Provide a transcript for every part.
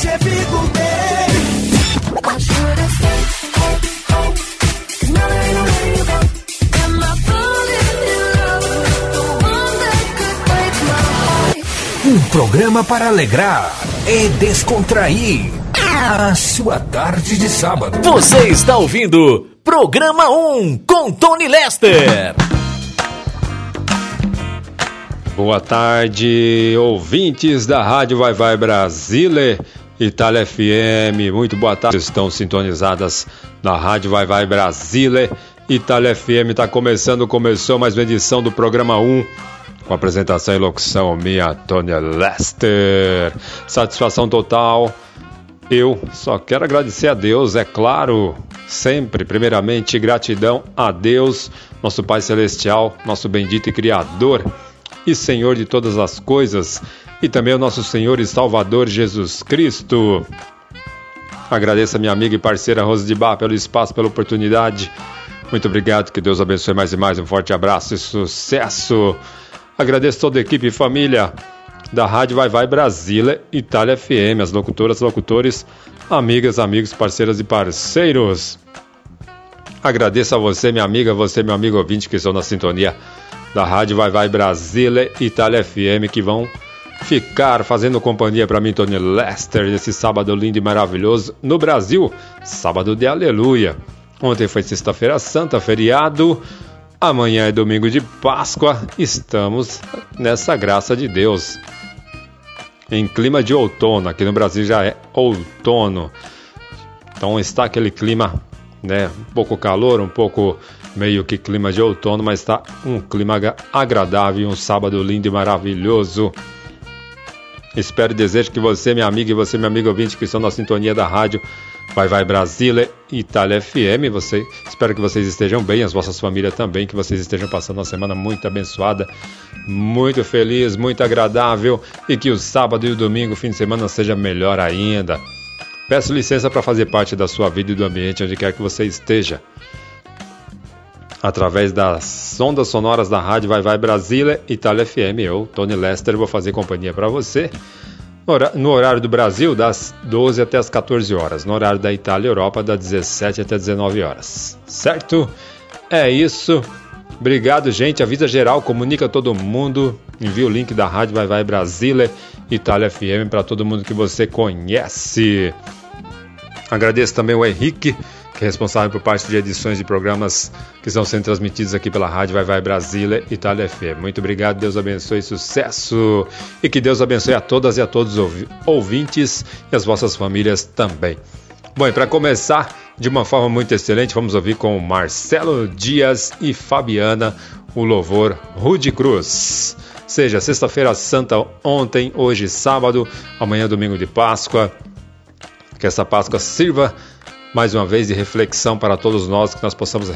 você fico bem. Um programa para alegrar e descontrair a sua tarde de sábado. Você está ouvindo Programa 1 com Tony Lester. Boa tarde, ouvintes da Rádio Vai Vai Brasília. Itália FM, muito boa tarde. Estão sintonizadas na Rádio Vai Vai Brasília. Itália FM está começando, começou mais uma edição do programa 1. Com apresentação e locução minha, Tônia Lester. Satisfação total. Eu só quero agradecer a Deus, é claro, sempre, primeiramente, gratidão a Deus, nosso Pai Celestial, nosso bendito e Criador e Senhor de todas as coisas e também o nosso Senhor e Salvador Jesus Cristo. Agradeço a minha amiga e parceira Rose de Bar pelo espaço, pela oportunidade. Muito obrigado, que Deus abençoe mais e mais. Um forte abraço e sucesso. Agradeço toda a equipe e família da Rádio Vai Vai Brasília, Itália FM, as locutoras, locutores, amigas, amigos, parceiras e parceiros. Agradeço a você, minha amiga, você, meu amigo ouvinte, que estão na sintonia da Rádio Vai Vai Brasília, Itália FM, que vão ficar fazendo companhia para mim, Tony Lester, nesse sábado lindo e maravilhoso no Brasil, sábado de aleluia. Ontem foi sexta-feira santa, feriado. Amanhã é domingo de Páscoa. Estamos nessa graça de Deus. Em clima de outono, aqui no Brasil já é outono. Então está aquele clima, né, um pouco calor, um pouco meio que clima de outono, mas está um clima agradável, um sábado lindo e maravilhoso. Espero e desejo que você, minha amiga, e você, meu amigo ouvinte, que estão na sintonia da rádio Vai Vai Brasília, Itália FM. Você, espero que vocês estejam bem, as vossas famílias também, que vocês estejam passando uma semana muito abençoada, muito feliz, muito agradável e que o sábado e o domingo, fim de semana, seja melhor ainda. Peço licença para fazer parte da sua vida e do ambiente onde quer que você esteja através das ondas sonoras da rádio Vai Vai Brasília, Itália FM. Eu, Tony Lester, vou fazer companhia para você no horário do Brasil, das 12 até as 14 horas. No horário da Itália e Europa, das 17 até 19 horas. Certo? É isso. Obrigado, gente. Avisa geral, comunica todo mundo. Envia o link da rádio Vai Vai Brasília, Itália FM para todo mundo que você conhece. Agradeço também o Henrique que é responsável por parte de edições de programas que estão sendo transmitidos aqui pela Rádio Vai Vai Brasília, Itália FM. Muito obrigado, Deus abençoe, sucesso e que Deus abençoe a todas e a todos os ouvintes e as vossas famílias também. Bom, e para começar de uma forma muito excelente, vamos ouvir com Marcelo Dias e Fabiana o louvor Rude Cruz. Seja sexta-feira santa ontem, hoje sábado, amanhã domingo de Páscoa. Que essa Páscoa sirva mais uma vez de reflexão para todos nós, que nós possamos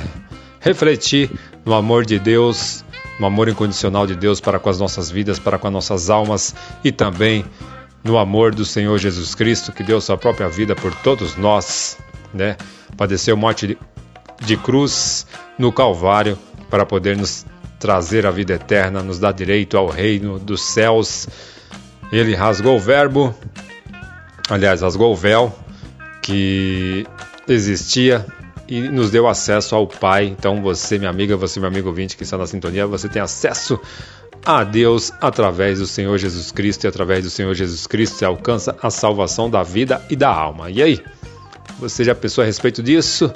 refletir no amor de Deus, no amor incondicional de Deus para com as nossas vidas, para com as nossas almas e também no amor do Senhor Jesus Cristo, que deu sua própria vida por todos nós, né? Padeceu morte de, de cruz no Calvário para poder nos trazer a vida eterna, nos dar direito ao reino dos céus. Ele rasgou o verbo, aliás, rasgou o véu que existia e nos deu acesso ao Pai. Então você, minha amiga, você, meu amigo ouvinte que está na sintonia, você tem acesso a Deus através do Senhor Jesus Cristo e através do Senhor Jesus Cristo você alcança a salvação da vida e da alma. E aí? Você já pensou a respeito disso?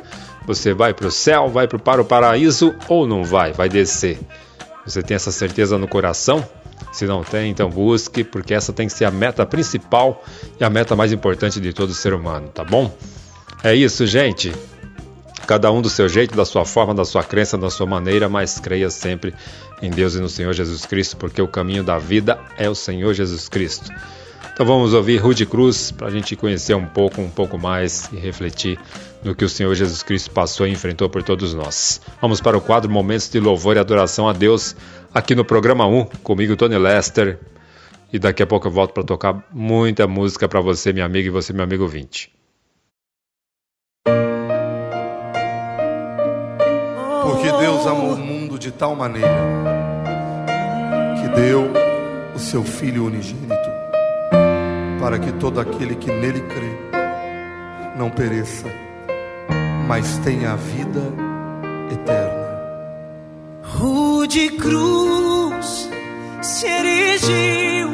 Você vai para o céu, vai para o paraíso ou não vai? Vai descer? Você tem essa certeza no coração? Se não tem, então busque, porque essa tem que ser a meta principal e a meta mais importante de todo ser humano, tá bom? É isso, gente. Cada um do seu jeito, da sua forma, da sua crença, da sua maneira, mas creia sempre em Deus e no Senhor Jesus Cristo, porque o caminho da vida é o Senhor Jesus Cristo. Então vamos ouvir Rude Cruz para a gente conhecer um pouco, um pouco mais e refletir no que o Senhor Jesus Cristo passou e enfrentou por todos nós. Vamos para o quadro Momentos de Louvor e Adoração a Deus, aqui no programa 1, comigo Tony Lester. E daqui a pouco eu volto para tocar muita música para você, minha amiga, e você, meu amigo 20. Deus amou o mundo de tal maneira que deu o seu Filho unigênito, para que todo aquele que nele crê não pereça, mas tenha a vida eterna. Rude cruz se erigiu,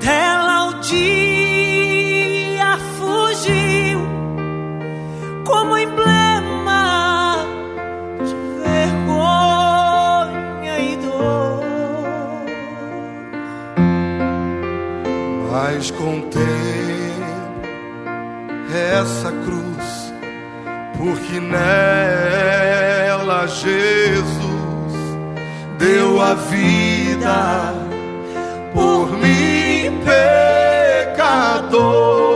dela o dia fugiu, como emblema Mas contém essa cruz, porque nela Jesus deu a vida por mim, pecador.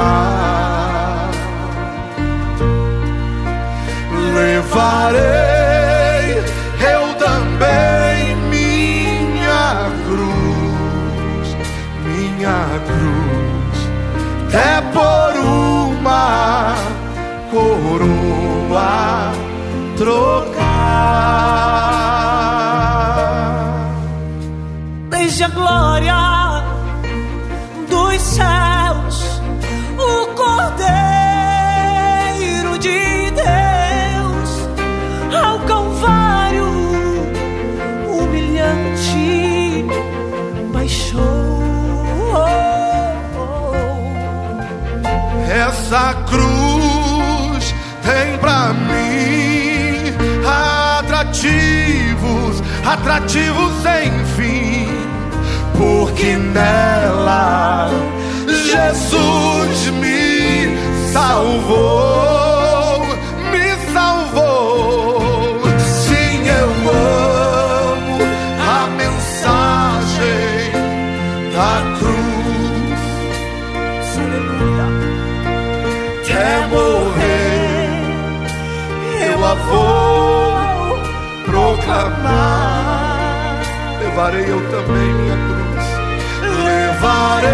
Proclamar. Levarei eu também minha cruz, minha cruz, é por uma coroa trocar. Desde a glória dos céus, Essa cruz tem pra mim. Atrativos, atrativos sem fim, porque nela Jesus me salvou, Levarei eu também minha cruz, levarei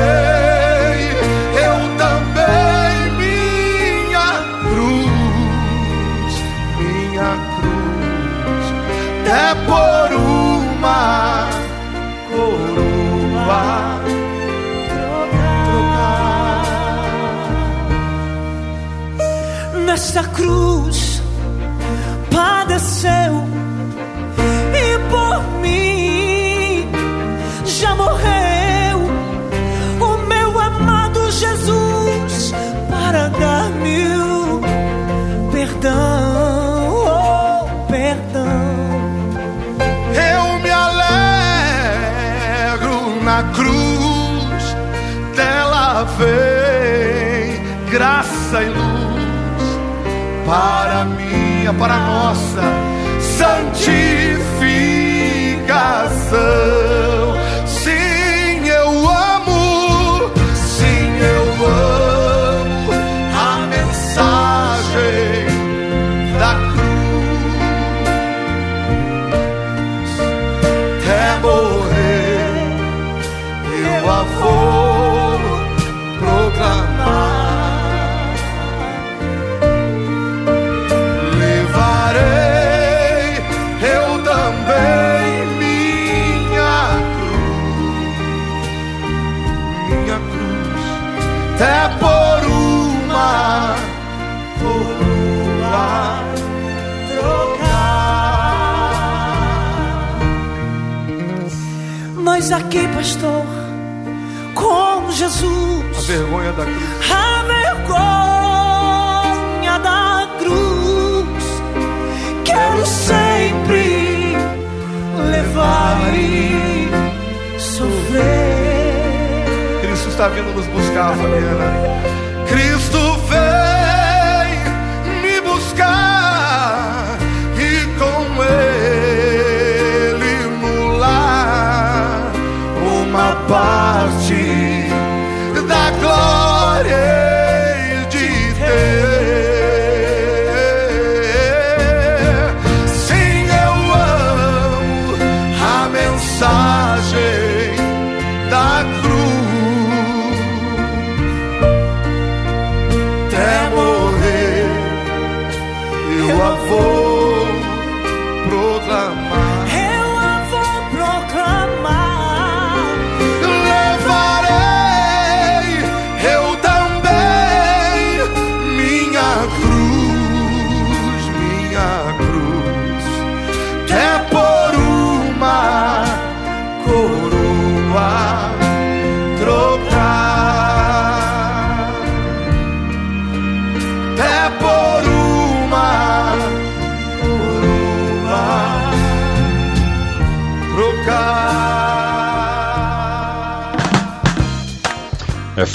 eu também minha cruz, minha cruz, é por uma coroa. Nesta cruz padeceu e luz para minha, para nossa santificação. Aqui, pastor, com Jesus. A vergonha da cruz. A vergonha da cruz. Quero sempre levar e sofrer. Cristo está vindo nos buscar, Fabiana. Cristo uma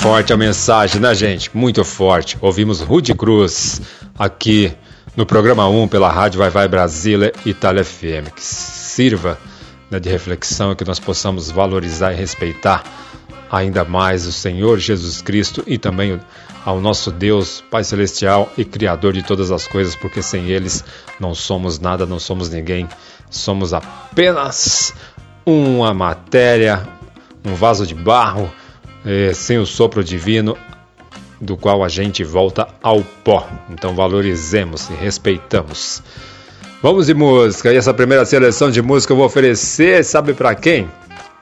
forte a mensagem, né, gente? Muito forte. Ouvimos Rude Cruz aqui no programa 1 pela Rádio Vai Vai Brasília Itália FM. Que sirva né, de reflexão que nós possamos valorizar e respeitar ainda mais o Senhor Jesus Cristo e também ao nosso Deus, Pai Celestial e Criador de todas as coisas, porque sem eles não somos nada, não somos ninguém, somos apenas uma matéria, um vaso de barro, eh, sem o sopro divino, do qual a gente volta ao pó. Então valorizemos e respeitamos. Vamos de música. E essa primeira seleção de música eu vou oferecer, sabe para quem?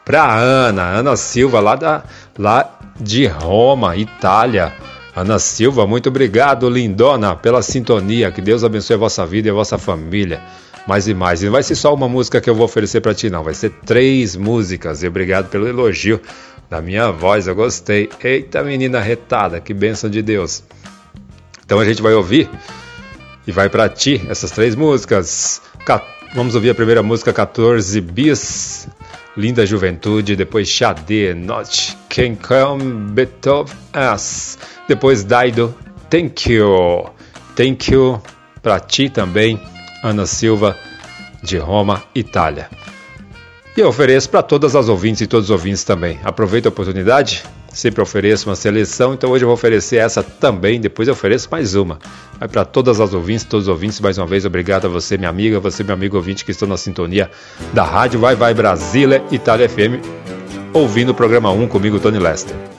Para Ana, Ana Silva lá da lá de Roma, Itália. Ana Silva, muito obrigado, lindona, pela sintonia. Que Deus abençoe a vossa vida e a vossa família. Mais e mais. E não vai ser só uma música que eu vou oferecer para ti, não. Vai ser três músicas. E obrigado pelo elogio da minha voz. Eu gostei. Eita, menina retada, que bênção de Deus. Então a gente vai ouvir e vai para ti essas três músicas. Ca- Vamos ouvir a primeira música, 14 bis, Linda Juventude, depois Xadê, Not Can Come Beethoven Us, depois Daido, Thank You, Thank You para ti também, Ana Silva, de Roma, Itália. E eu ofereço para todas as ouvintes e todos os ouvintes também. Aproveita a oportunidade, sempre ofereço uma seleção, então hoje eu vou oferecer essa também, depois eu ofereço mais uma. Vai para todas as ouvintes, todos os ouvintes, mais uma vez, obrigado a você, minha amiga, você, meu amigo ouvinte que estão na sintonia da Rádio Vai Vai Brasília, Itália FM, ouvindo o programa 1 comigo, Tony Lester.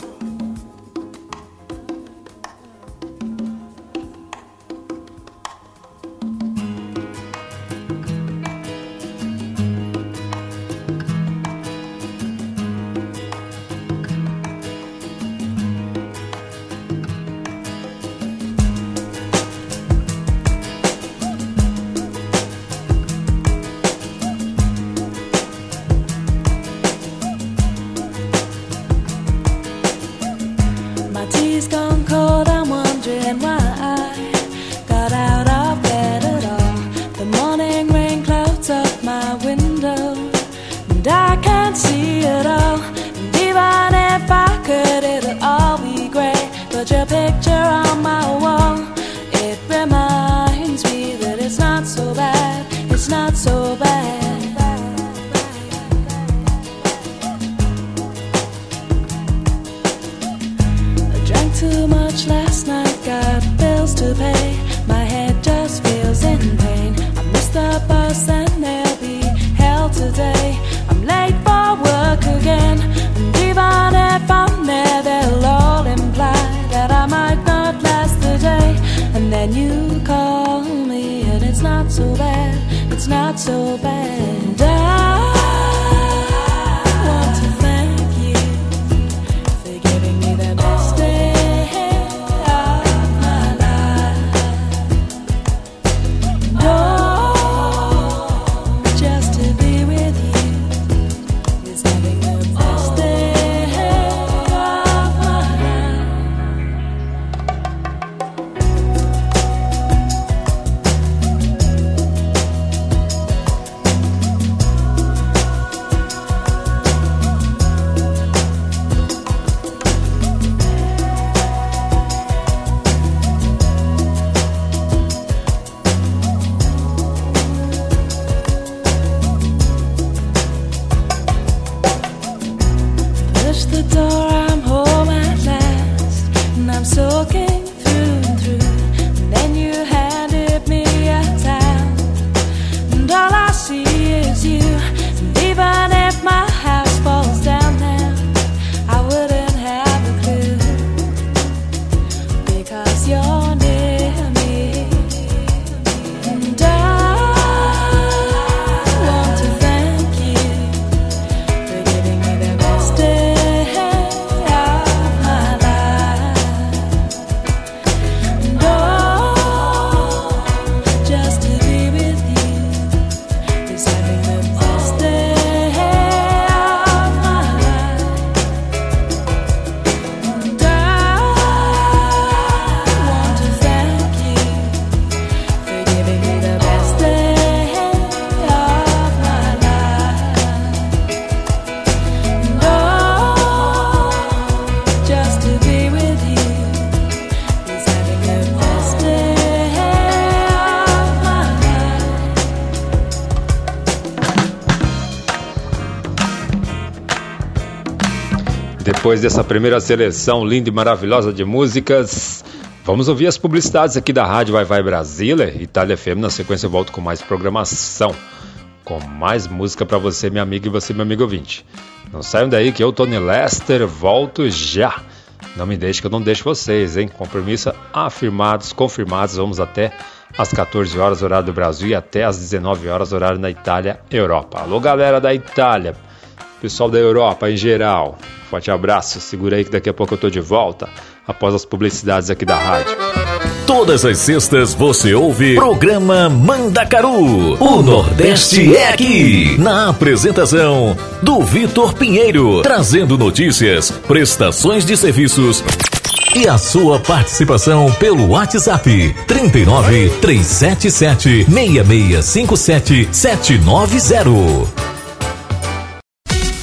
Depois dessa primeira seleção linda e maravilhosa de músicas, vamos ouvir as publicidades aqui da Rádio Vai Vai Brasília, Itália FM. Na sequência eu volto com mais programação, com mais música para você, minha amiga, e você, meu amigo ouvinte. Não saiam daí que eu, Tony Lester, volto já. Não me deixe que eu não deixo vocês, hein? Compromisso afirmados, confirmados. Vamos até às 14 horas, horário do Brasil, e até às 19 horas, horário na Itália, Europa. Alô, galera da Itália, pessoal da Europa em geral. Forte abraço, segura aí que daqui a pouco eu tô de volta, após as publicidades aqui da rádio. Todas as sextas você ouve Programa Mandacaru. O Nordeste é aqui. Na apresentação do Vitor Pinheiro, trazendo notícias, prestações de serviços e a sua participação pelo WhatsApp 39 377 6657 790.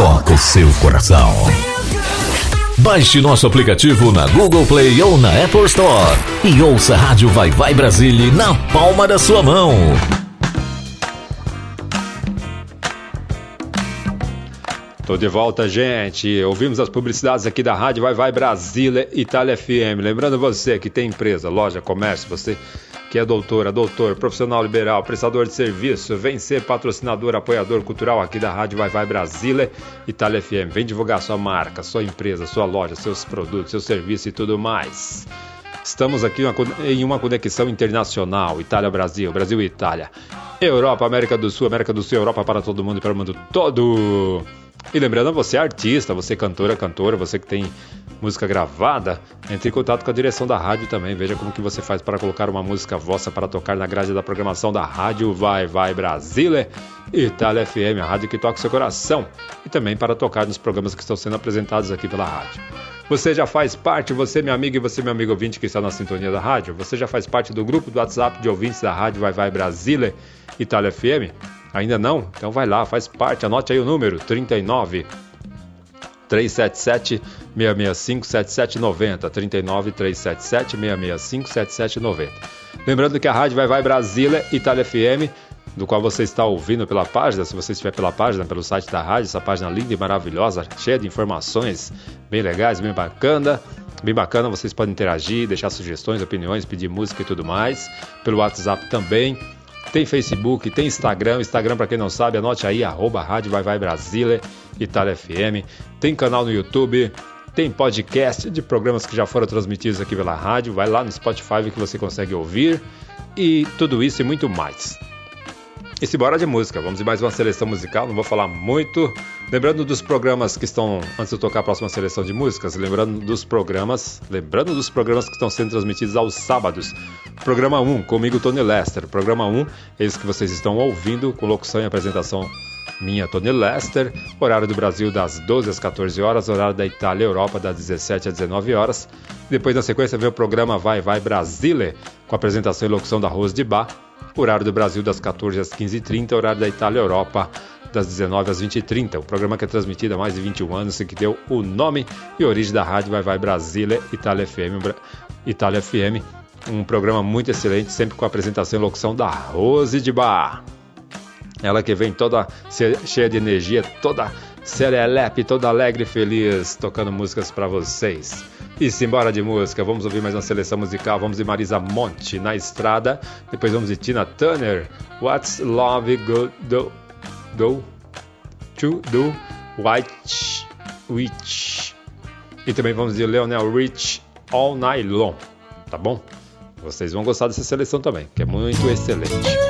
toca o seu coração. Baixe nosso aplicativo na Google Play ou na Apple Store e ouça a Rádio Vai Vai Brasília na palma da sua mão. Tô de volta, gente. Ouvimos as publicidades aqui da Rádio Vai Vai Brasília Itália FM. Lembrando você que tem empresa, loja, comércio, você que é doutora, doutor, profissional liberal, prestador de serviço, vem ser patrocinador, apoiador cultural aqui da Rádio Vai Vai Brasília, Itália FM. Vem divulgar sua marca, sua empresa, sua loja, seus produtos, seu serviço e tudo mais. Estamos aqui em uma conexão internacional, Itália-Brasil, Brasil-Itália, Europa, América do Sul, América do Sul, Europa para todo mundo e para o mundo todo. E lembrando, você é artista, você é cantora, cantora, você que tem música gravada, entre em contato com a direção da rádio também. Veja como que você faz para colocar uma música vossa para tocar na grade da programação da rádio Vai Vai Brasília, Itália FM, a rádio que toca o seu coração, e também para tocar nos programas que estão sendo apresentados aqui pela rádio. Você já faz parte, você meu amigo e você meu amigo ouvinte que está na sintonia da rádio, você já faz parte do grupo do WhatsApp de ouvintes da rádio Vai Vai Brasília, Itália FM? Ainda não? Então vai lá, faz parte, anote aí o número 39 377 665 7790 39 377 665 7790. Lembrando que a rádio Vai Vai Brasília Itália FM, do qual você está ouvindo pela página, se você estiver pela página, pelo site da rádio, essa página linda e maravilhosa, cheia de informações bem legais, bem bacana. Bem bacana, vocês podem interagir, deixar sugestões, opiniões, pedir música e tudo mais. Pelo WhatsApp também. Tem Facebook, tem Instagram. Instagram, para quem não sabe, anote aí, arroba Rádio Vai Vai Brasília, Itália FM. Tem canal no YouTube, tem podcast de programas que já foram transmitidos aqui pela rádio. Vai lá no Spotify que você consegue ouvir. E tudo isso e muito mais. E bora de música, vamos de mais uma seleção musical, não vou falar muito. Lembrando dos programas que estão, antes de eu tocar a próxima seleção de músicas, lembrando dos programas, lembrando dos programas que estão sendo transmitidos aos sábados. Programa 1, comigo Tony Lester. Programa 1, esse que vocês estão ouvindo, com locução e apresentação minha, Tony Lester. Horário do Brasil das 12 às 14 horas, horário da Itália e Europa das 17 às 19 horas. Depois, na sequência, vem o programa Vai Vai Brasile, com apresentação e locução da Rose de Bar horário do Brasil das 14 às 15h30, horário da Itália Europa das 19 às 20h30. O programa que é transmitido há mais de 21 anos e que deu o nome e origem da rádio Vai Vai Brasília Itália FM. Itália FM, um programa muito excelente, sempre com a apresentação e locução da Rose de Bar. Ela que vem toda cheia de energia, toda serelepe, toda alegre e feliz, tocando músicas para vocês. E simbora de música, vamos ouvir mais uma seleção musical. Vamos de Marisa Monte na estrada. Depois vamos de Tina Turner. What's Love Go Do Do To Do White Witch. E também vamos de Leonel Rich All Night Long. Tá bom? Vocês vão gostar dessa seleção também, que é muito excelente.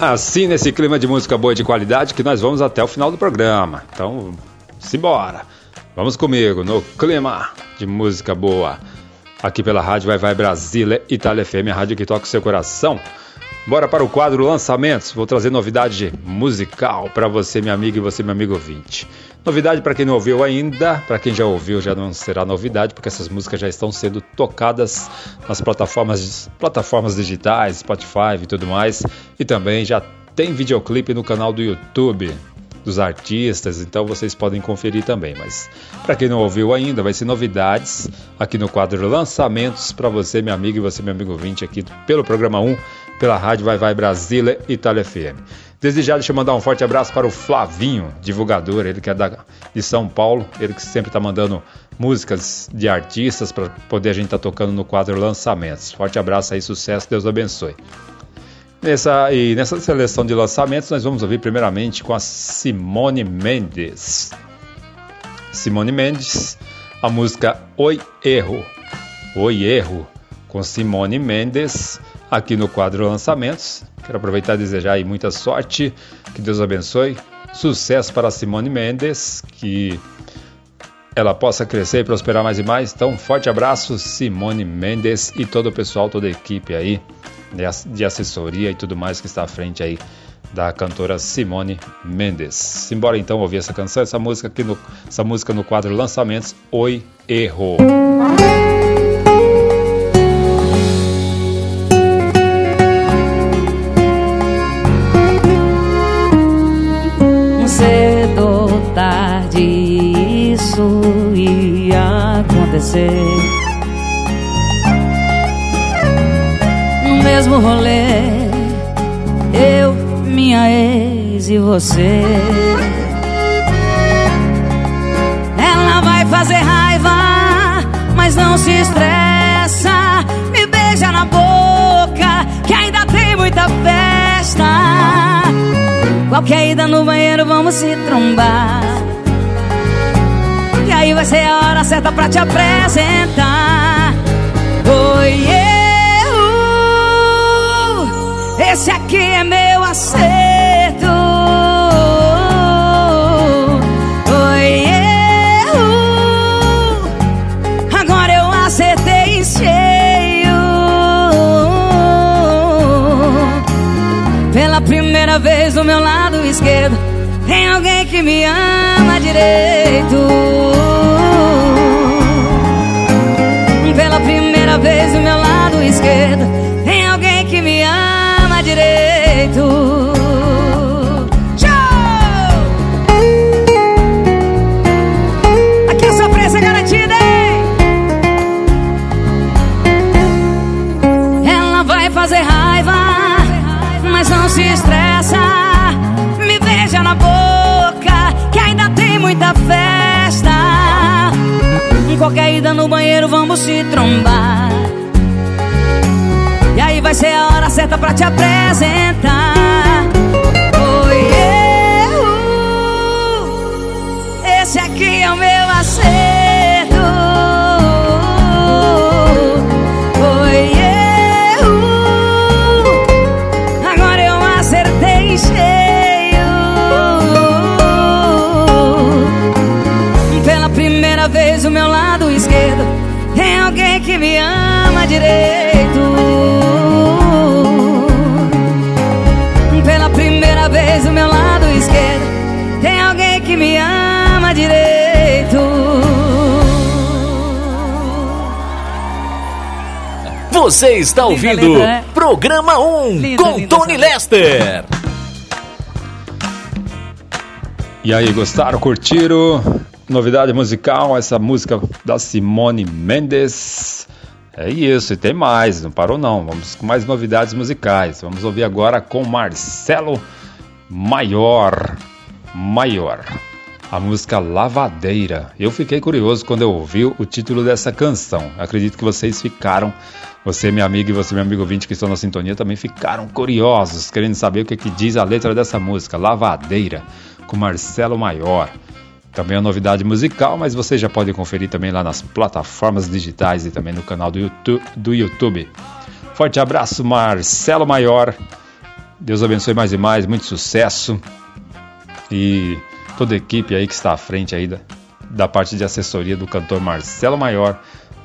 Assim, nesse clima de música boa e de qualidade, que nós vamos até o final do programa. Então, simbora! Vamos comigo no clima de música boa. Aqui pela Rádio Vai Vai Brasília, Itália FM, a rádio que toca o seu coração. Bora para o quadro Lançamentos. Vou trazer novidade musical para você, minha amiga, e você, meu amigo ouvinte. Novidade para quem não ouviu ainda, para quem já ouviu já não será novidade, porque essas músicas já estão sendo tocadas nas plataformas, plataformas digitais, Spotify e tudo mais. E também já tem videoclipe no canal do YouTube dos artistas, então vocês podem conferir também. Mas para quem não ouviu ainda, vai ser novidades aqui no quadro Lançamentos para você, meu amigo, e você, meu amigo 20, aqui pelo programa 1, pela Rádio Vai Vai Brasília Itália FM. Desde já, deixa eu mandar um forte abraço para o Flavinho, divulgador, ele que é da, de São Paulo, ele que sempre está mandando músicas de artistas para poder a gente estar tá tocando no quadro Lançamentos. Forte abraço aí, sucesso, Deus abençoe. Nessa, e nessa seleção de lançamentos, nós vamos ouvir primeiramente com a Simone Mendes. Simone Mendes, a música Oi Erro. Oi Erro, com Simone Mendes, aqui no quadro Lançamentos. Quero aproveitar e desejar aí muita sorte, que Deus abençoe. Sucesso para Simone Mendes, que ela possa crescer e prosperar mais e mais. Então, forte abraço, Simone Mendes e todo o pessoal, toda a equipe aí de assessoria e tudo mais que está à frente aí da cantora Simone Mendes. Simbora então ouvir essa canção, essa música aqui no, essa música no quadro Lançamentos Oi Erro. Acontecer mesmo rolê. Eu, minha ex e você. Ela vai fazer raiva, mas não se estressa. Me beija na boca, que ainda tem muita festa. Qualquer ida no banheiro, vamos se trombar. Aí vai ser a hora certa pra te apresentar. Oi, yeah. Esse aqui é meu acerto. Foi eu. Agora eu acertei em cheio. Pela primeira vez do meu lado esquerdo, tem alguém que me ama direito. Vez do meu lado esquerdo, tem alguém que me ama direito. Tchau! Aqui é sofrência garantida, hein? Ela vai fazer raiva, mas não se estressa. Me beija na boca, Qualquer ida no banheiro, vamos se trombar vai ser a hora certa pra te apresentar. Foi eu, esse aqui é o meu acerto. Você está ouvindo letra, né? Programa 1 linda, com linda, Tony Lester E aí, gostaram? Curtiram? Novidade musical, essa música da Simone Mendes é isso, e tem mais, não parou não. Vamos com mais novidades musicais. Vamos ouvir agora com Marcelo Maior, Maior. A música Lavadeira. Eu fiquei curioso quando eu ouvi o título dessa canção. Acredito que vocês ficaram, você, minha amiga, e você, meu amigo ouvinte que estão na sintonia, também ficaram curiosos, querendo saber o que, que diz a letra dessa música, Lavadeira, com Marcelo Maior. Também é novidade musical, mas você já pode conferir também lá nas plataformas digitais e também no canal do YouTube. Do YouTube. Forte abraço, Marcelo Maior. Deus abençoe mais e mais, muito sucesso. E toda a equipe aí que está à frente aí da, da parte de assessoria do cantor Marcelo Maior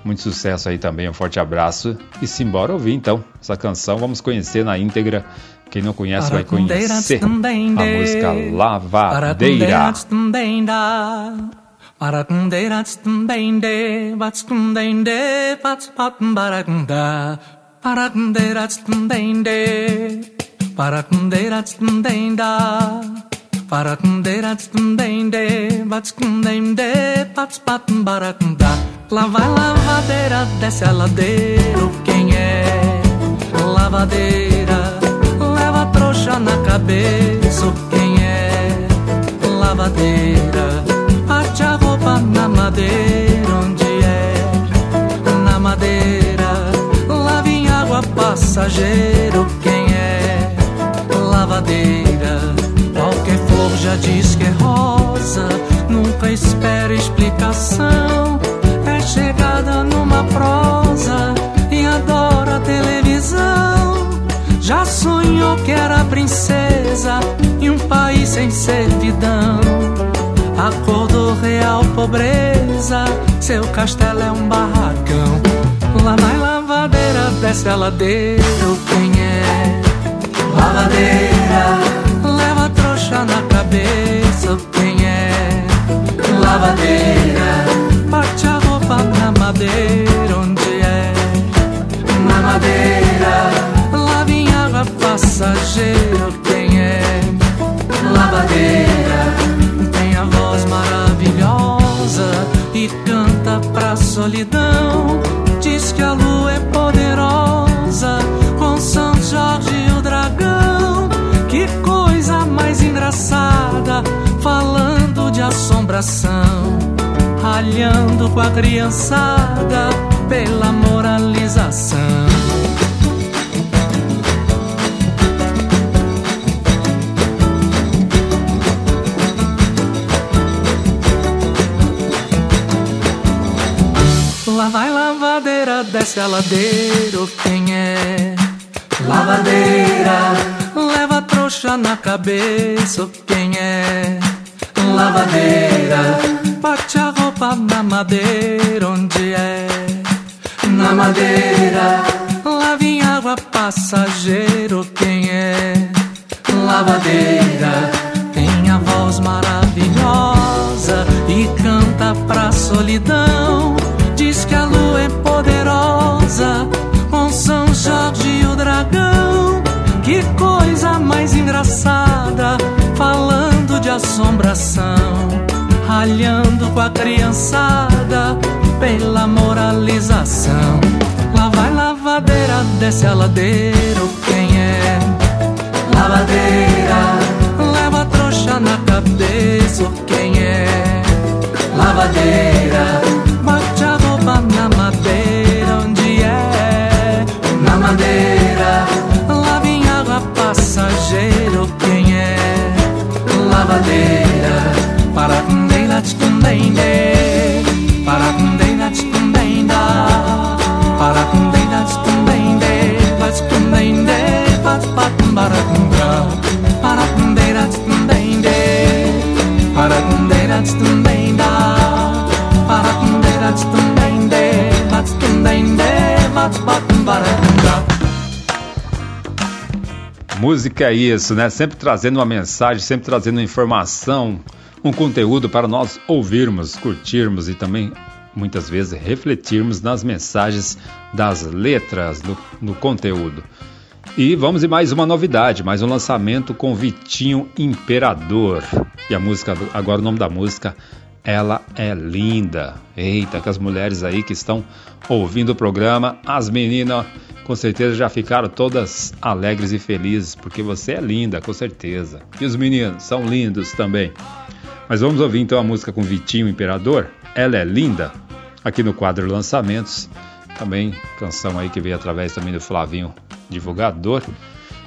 Muito sucesso aí também, um forte abraço. E simbora ouvir então essa canção, vamos conhecer na íntegra. Quem não conhece vai conhecer a música Lavadeira. Parakundera Lá vai lavadeira, desce a ladeira, quem é? Lavadeira, leva trouxa na cabeça, quem é? Lavadeira Bate a roupa na madeira, onde é? Na madeira, lave em água passageiro, quem é? Lavadeira, qualquer flor já diz que é rosa, nunca espera explicação. Chegada numa prosa e adora televisão. Já sonhou que era princesa em um país sem servidão. Acordou real pobreza, seu castelo é um barracão. Lá na lavadeira, desce a ladeira, quem é? Lavadeira, leva trouxa na cabeça, quem é? Lavadeira, bate a madeira, onde é? Na madeira, água passageiro, quem é? Lavadeira voz maravilhosa e canta pra solidão. Diz que a lua é poderosa com São Jorge e o dragão. Que coisa mais engraçada, assombração, ralhando com a criançada pela moralização. Lá vai lavadeira, desce a ladeira, quem é? Lavadeira, leva trouxa na cabeça, quem é? Lavadeira, bate a roupa na madeira, onde é? Na madeira, lava em água passageiro, quem é? Lavadeira, tem a voz maravilhosa e canta pra solidão Diz que a lua é poderosa com São Jorge e o dragão. Que coisa mais engraçada, falando de assombração, ralhando com a criançada pela moralização. Lá vai lavadeira, desce a ladeira, quem é? Lavadeira, leva trouxa na cabeça, quem é? Lavadeira madeira, paracundei latscundende, paracundei latscundenda, paracundei latscundende, latscundende, pat pat baracundra, paracundei latscundende, paracundei latscundende. Música é isso, né? Sempre trazendo uma mensagem, sempre trazendo informação, um conteúdo para nós ouvirmos, curtirmos e também muitas vezes refletirmos nas mensagens das letras no, no conteúdo. E vamos em mais uma novidade, mais um lançamento com Vitinho Imperador. E a música, agora o nome da música ela é linda. Eita, que as mulheres aí que estão ouvindo o programa, as meninas com certeza já ficaram todas alegres e felizes, porque você é linda, com certeza. E os meninos são lindos também. Mas vamos ouvir então a música com Vitinho Imperador, Ela é Linda, aqui no quadro Lançamentos. Também canção aí que veio através também do Flavinho Divulgador.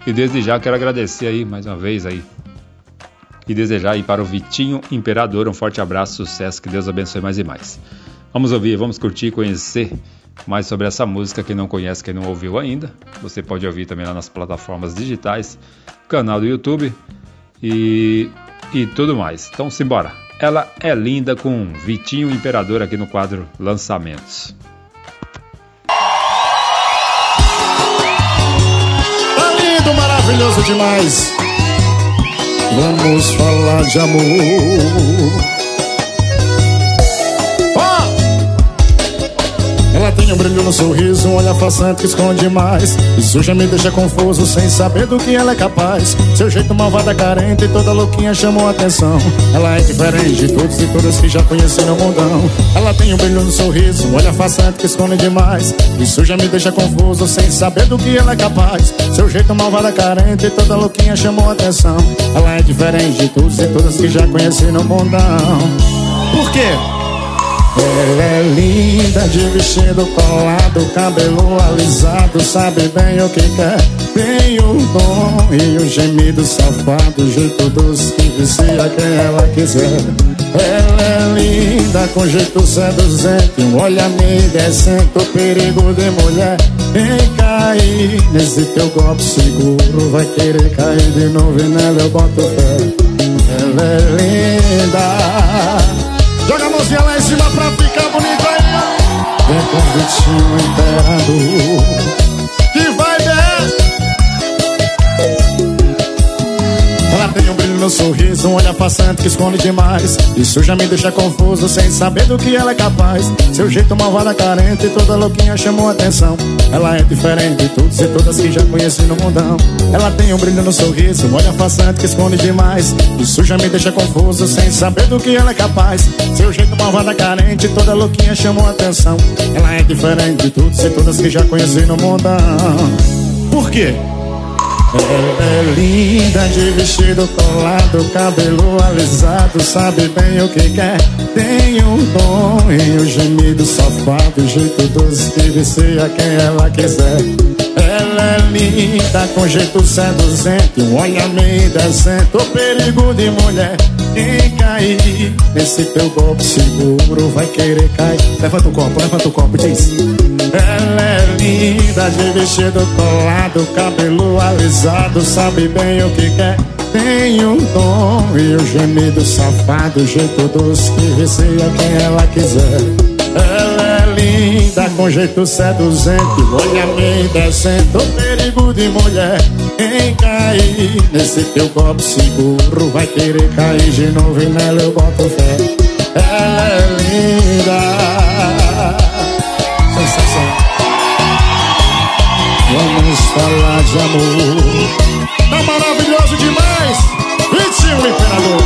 E desde já quero agradecer aí mais uma vez aí e desejar aí para o Vitinho Imperador um forte abraço, sucesso, que Deus abençoe mais e mais. Vamos ouvir, vamos curtir, conhecer mais sobre essa música. Quem não conhece, quem não ouviu ainda, você pode ouvir também lá nas plataformas digitais, canal do YouTube e, e tudo mais. Então, simbora! Ela é linda com Vitinho Imperador aqui no quadro Lançamentos. Tá lindo, maravilhoso demais! Vamos falar de amor. Ela tem um brilho no sorriso, um olhar façante que esconde mais. Isso já me deixa confuso, sem saber do que ela é capaz. Seu jeito malvada, carente e toda louquinha chamou atenção. Ela é diferente de todos e todas que já conheci no mundão. Ela tem um brilho no sorriso, um olhar façante que esconde demais. Isso já me deixa confuso, sem saber do que ela é capaz. Seu jeito malvada, carente e toda louquinha chamou atenção. Ela é diferente de todos e todas que já conheci no mundão. Por quê? Ela é linda de vestido colado, cabelo alisado, sabe bem o que quer. Tem o dom e o gemido safado, jeito doce que vicia quem ela quiser. Ela é linda com jeito seduzente, um olhar meio decente, o perigo de mulher. Quem cair nesse teu golpe seguro vai querer cair de novo e nela eu boto fé. Ela é linda. Mãozinha lá em cima pra ficar bonito aí, com o Vitinho imperador. No sorriso, um olhar passante que esconde demais. Isso já me deixa confuso, sem saber do que ela é capaz. Seu jeito malvada, carente e toda louquinha chamou atenção. Ela é diferente de todos e todas que já conheci no mundão. Ela tem um brilho no sorriso, um olhar passante que esconde demais. Isso já me deixa confuso, sem saber do que ela é capaz. Seu jeito malvada, carente e toda louquinha chamou atenção. Ela é diferente de todos e todas que já conheci no mundão. Por quê? Ela é linda de vestido colado, cabelo alisado, sabe bem o que quer. Tem um dom e um gemido safado, jeito doce que vicia quem ela quiser. Ela é linda com jeito seduzente, um olhar meio decente, o perigo de mulher. Quem cair nesse teu golpe seguro vai querer cair. Levanta o copo, levanta o copo, diz. Ela é linda de vestido colado, cabelo alisado, sabe bem o que quer. Tem um dom e o gemido safado, jeito doce que vicia quem ela quiser. Ela linda com jeito seduzente, olha meio decente, o perigo de mulher. Quem cair nesse teu copo seguro vai querer cair de novo e nela eu boto fé. Ela é linda. Sensação. Vamos falar de amor. Tá maravilhoso demais. 21, imperador.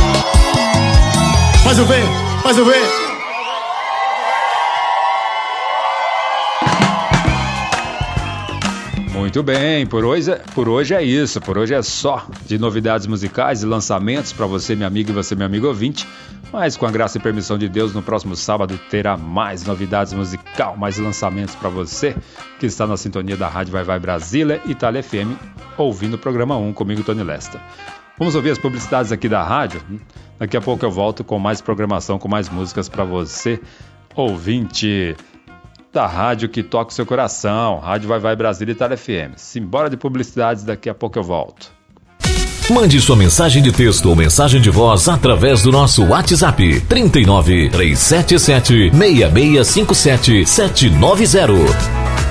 Faz o ver, faz o ver. Muito bem, por hoje, é- por hoje é isso. Por hoje é só de novidades musicais e lançamentos para você, minha amiga, e você, meu amigo ouvinte. Mas com a graça e permissão de Deus, no próximo sábado terá mais novidades musical, mais lançamentos para você que está na sintonia da Rádio Vai Vai Brasília e Itália FM, ouvindo o programa 1 comigo, Tony Lester. Vamos ouvir as publicidades aqui da rádio. Daqui a pouco eu volto com mais programação, com mais músicas para você, ouvinte da rádio que toca o seu coração. Rádio Vai Vai Brasília e Itália FM. Simbora de publicidades, daqui a pouco eu volto. Mande sua mensagem de texto ou mensagem de voz através do nosso WhatsApp 39 377 6657 790.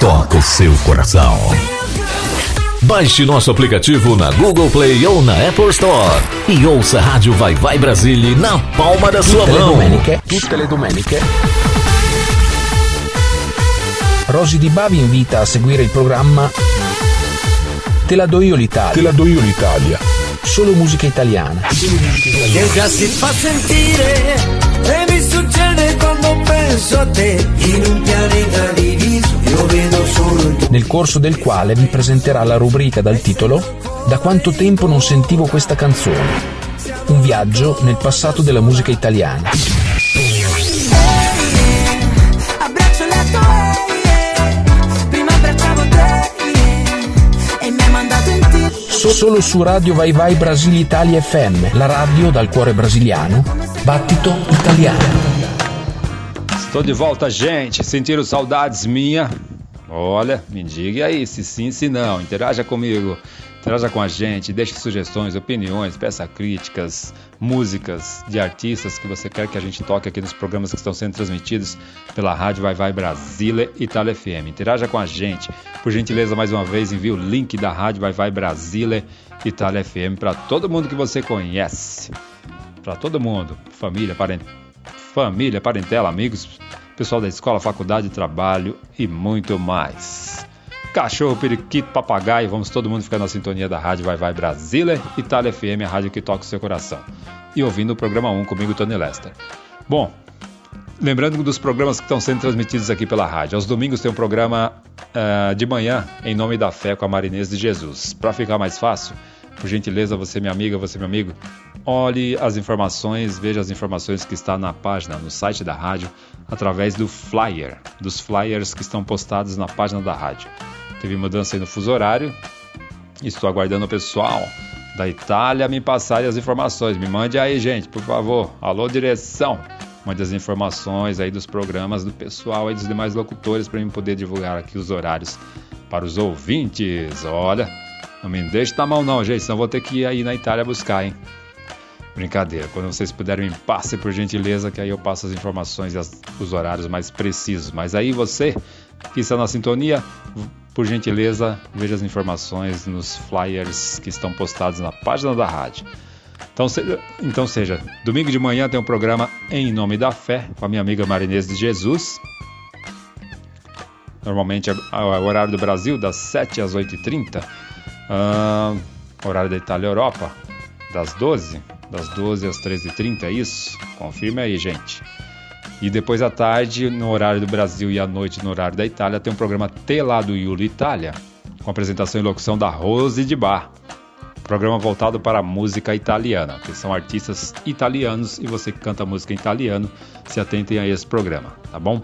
toca o seu coração. Baixe nosso aplicativo na Google Play ou na Apple Store e ouça a Rádio Vai Vai Brasília na palma da sua Tutte le mão. domeniche, tutte le domeniche. Rosy Di Bavi invita a seguire il programma Te la do io l'Italia. Te la do io l'Italia. Solo musica italiana. Che già si fa sentire e mi succede quando penso a te in un pianeta diviso io vedo Nel corso del quale vi presenterà la rubrica dal titolo Da quanto tempo non sentivo questa canzone. Un viaggio nel passato della musica italiana. Solo su Radio Vai Vai Brasile Italia FM, la radio dal cuore brasiliano. Battito italiano. Estou de volta, gente. Sentiram saudades minha? Olha, me diga aí se sim, se não. Interaja comigo, interaja com a gente, deixe sugestões, opiniões, peça críticas, músicas de artistas que você quer que a gente toque aqui nos programas que estão sendo transmitidos pela Rádio Vai Vai Brasília e Itália FM. Interaja com a gente. Por gentileza, mais uma vez, envie o link da Rádio Vai Vai Brasília e Itália FM para todo mundo que você conhece. Para todo mundo, família, parente, família, parentela, amigos, pessoal da escola, faculdade, trabalho e muito mais. Cachorro, periquito, papagaio, vamos todo mundo ficar na sintonia da rádio Vai Vai Brasília, Itália FM, a rádio que toca o seu coração. E ouvindo o programa 1 comigo, Tony Lester. Bom, lembrando dos programas que estão sendo transmitidos aqui pela rádio. Aos domingos tem um programa uh, de manhã, em nome da fé, com a Marinês de Jesus. Para ficar mais fácil, por gentileza, você, minha amiga, você, meu amigo, olhe as informações, veja as informações que está na página, no site da rádio, através do flyer, dos flyers que estão postados na página da rádio. Teve mudança aí no fuso horário, estou aguardando o pessoal da Itália me passarem as informações. Me mande aí, gente, por favor. Alô, direção. Mande as informações aí dos programas do pessoal e dos demais locutores para eu poder divulgar aqui os horários para os ouvintes. Olha, não me deixe na mão não, gente, senão vou ter que ir aí na Itália buscar, hein? Brincadeira, quando vocês puderem me passe por gentileza, que aí eu passo as informações e as, os horários mais precisos. Mas aí você que está na sintonia, por gentileza, veja as informações nos flyers que estão postados na página da rádio. Então seja, então seja, domingo de manhã tem um programa Em Nome da Fé com a minha amiga Marinês de Jesus. Normalmente é o horário do Brasil, das 7 às 8h30. Horário da Itália Europa, das 12, das 12 às 13h30, é isso? Confirme aí, gente. E depois à tarde, no horário do Brasil e à noite no horário da Itália, tem um programa Telado Iulo Itália, com apresentação e locução da Rose de Bar. Programa voltado para a música italiana, que são artistas italianos e você que canta música em italiano, se atentem a esse programa, tá bom?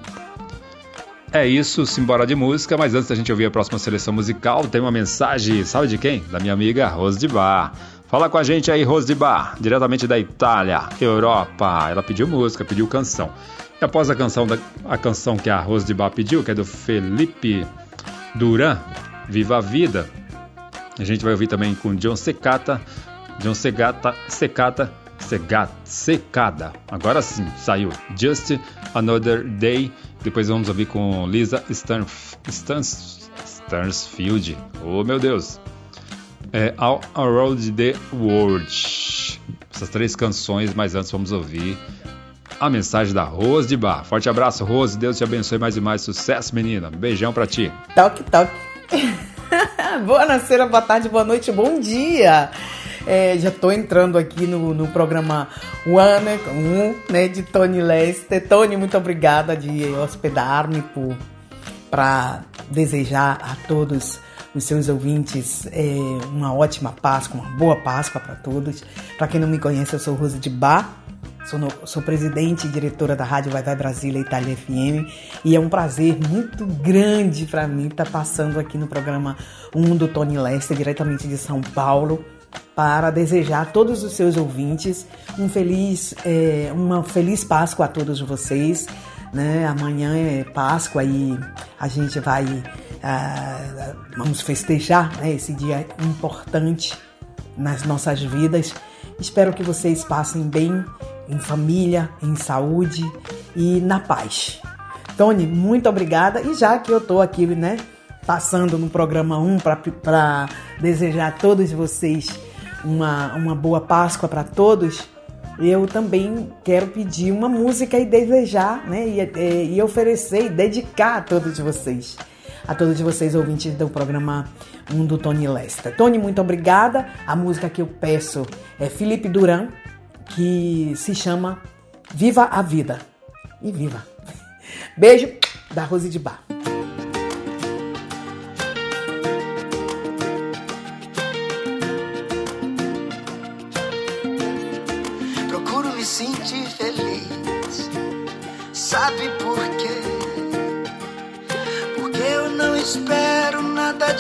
É isso, simbora de música, mas antes da gente ouvir a próxima seleção musical, tem uma mensagem, sabe de quem? Da minha amiga Rose de Bar. Fala com a gente aí, Rose de Bar, diretamente da Itália, Europa. Ela pediu música, pediu canção. E após a canção, da, a canção que a Rose de Bar pediu, que é do Felipe Duran, Viva a Vida, a gente vai ouvir também com John Secata, John Secata, Secata, Secata, Secada. Agora sim, saiu Just Another Day depois vamos ouvir com Lisa Stans, Stansfield. Oh meu Deus! É All Around the World. Essas três canções, mas antes vamos ouvir a mensagem da Rose de Bar. Forte abraço, Rose. Deus te abençoe mais e mais. Sucesso, menina. beijão pra ti. Toque, toque. boa noite, boa tarde, boa noite, bom dia. É, já estou entrando aqui no, no programa One, um, né, de Tony Lester. Tony, muito obrigada de hospedar-me para desejar a todos os seus ouvintes é, uma ótima Páscoa, uma boa Páscoa para todos. Para quem não me conhece, eu sou Rose de Bar. Sou, no, sou, presidente e diretora da Rádio Vai Vai Brasília Itália FM e é um prazer muito grande para mim estar tá passando aqui no programa 1 do Tony Lester, diretamente de São Paulo, para desejar a todos os seus ouvintes um feliz, é, uma feliz Páscoa a todos vocês. Né? Amanhã é Páscoa e a gente vai ah, vamos festejar né, esse dia importante nas nossas vidas. Espero que vocês passem bem em família, em saúde e na paz. Tony, muito obrigada. E já que eu estou aqui, né, passando no programa 1 para desejar a todos vocês uma, uma boa Páscoa para todos, eu também quero pedir uma música e desejar, né? E, e, oferecer e dedicar a todos vocês, a todos vocês ouvintes do programa 1 do Tony Lester. Tony, muito obrigada. A música que eu peço é Felipe Duran, que se chama Viva a Vida. E viva! Beijo da Rose de Bar.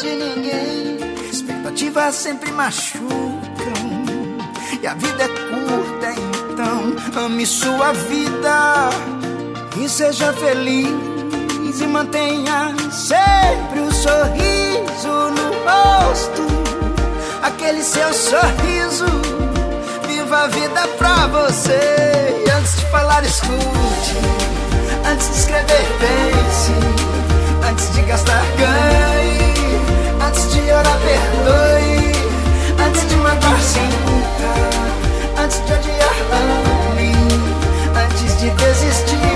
De ninguém. Expectativas sempre machucam. E a vida é curta, então ame sua vida e seja feliz e mantenha sempre um sorriso no rosto. Aquele seu sorriso, viva a vida pra você. E antes de falar, escute. Antes de escrever, pense. Antes de gastar, ganhe. Antes de orar, perdoe. Antes de matar, sinta. Antes de odiar, ame. Antes de desistir,